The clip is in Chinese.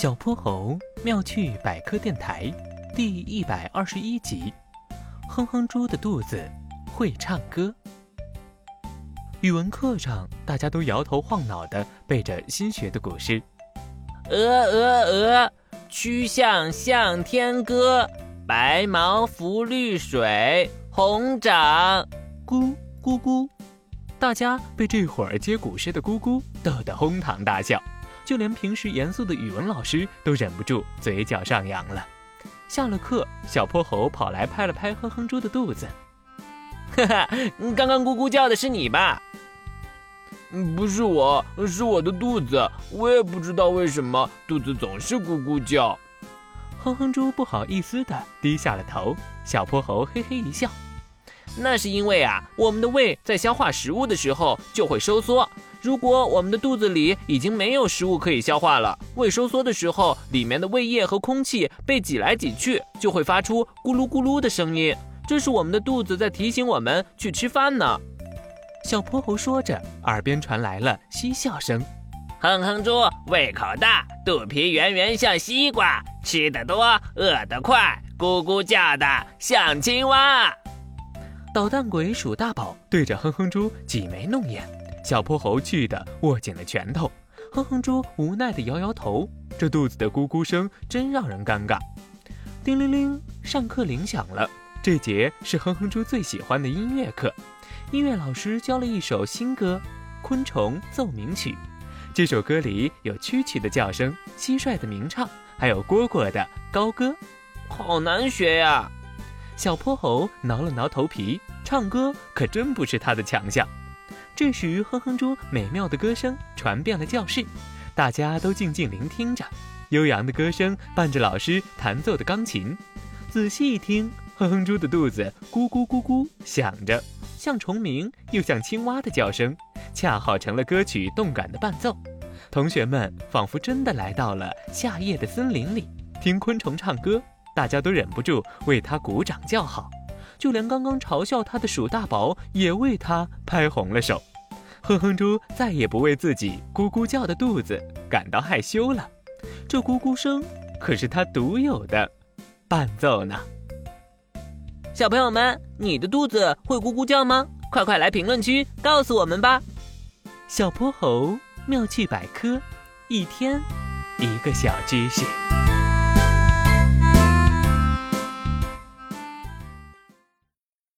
小泼猴妙趣百科电台第一百二十一集：哼哼猪的肚子会唱歌。语文课上，大家都摇头晃脑地背着新学的古诗：鹅鹅鹅，曲项向天歌，白毛浮绿水，红掌咕咕咕。大家被这会儿接古诗的咕咕逗得哄堂大笑。就连平时严肃的语文老师都忍不住嘴角上扬了。下了课，小泼猴跑来拍了拍哼哼猪的肚子，哈哈，刚刚咕咕叫的是你吧？不是我，是我的肚子。我也不知道为什么肚子总是咕咕叫。哼哼猪不好意思的低下了头。小泼猴嘿嘿一笑，那是因为啊，我们的胃在消化食物的时候就会收缩。如果我们的肚子里已经没有食物可以消化了，胃收缩的时候，里面的胃液和空气被挤来挤去，就会发出咕噜咕噜的声音。这是我们的肚子在提醒我们去吃饭呢。小泼猴说着，耳边传来了嬉笑声：“哼哼猪胃口大，肚皮圆圆像西瓜，吃得多，饿得快，咕咕叫的像青蛙。”捣蛋鬼鼠大宝对着哼哼猪挤眉弄眼。小泼猴气得握紧了拳头，哼哼猪无奈地摇摇头，这肚子的咕咕声真让人尴尬。叮铃铃，上课铃响了。这节是哼哼猪最喜欢的音乐课，音乐老师教了一首新歌《昆虫奏鸣曲》。这首歌里有蛐蛐的叫声、蟋蟀的鸣唱，还有蝈蝈的高歌，好难学呀！小泼猴挠了挠头皮，唱歌可真不是他的强项。这时，哼哼猪美妙的歌声传遍了教室，大家都静静聆听着，悠扬的歌声伴着老师弹奏的钢琴。仔细一听，哼哼猪的肚子咕咕咕咕响着，像虫鸣又像青蛙的叫声，恰好成了歌曲动感的伴奏。同学们仿佛真的来到了夏夜的森林里，听昆虫唱歌，大家都忍不住为它鼓掌叫好。就连刚刚嘲笑他的鼠大宝也为他拍红了手，哼哼猪再也不为自己咕咕叫的肚子感到害羞了，这咕咕声可是他独有的伴奏呢。小朋友们，你的肚子会咕咕叫吗？快快来评论区告诉我们吧！小泼猴妙趣百科，一天一个小知识。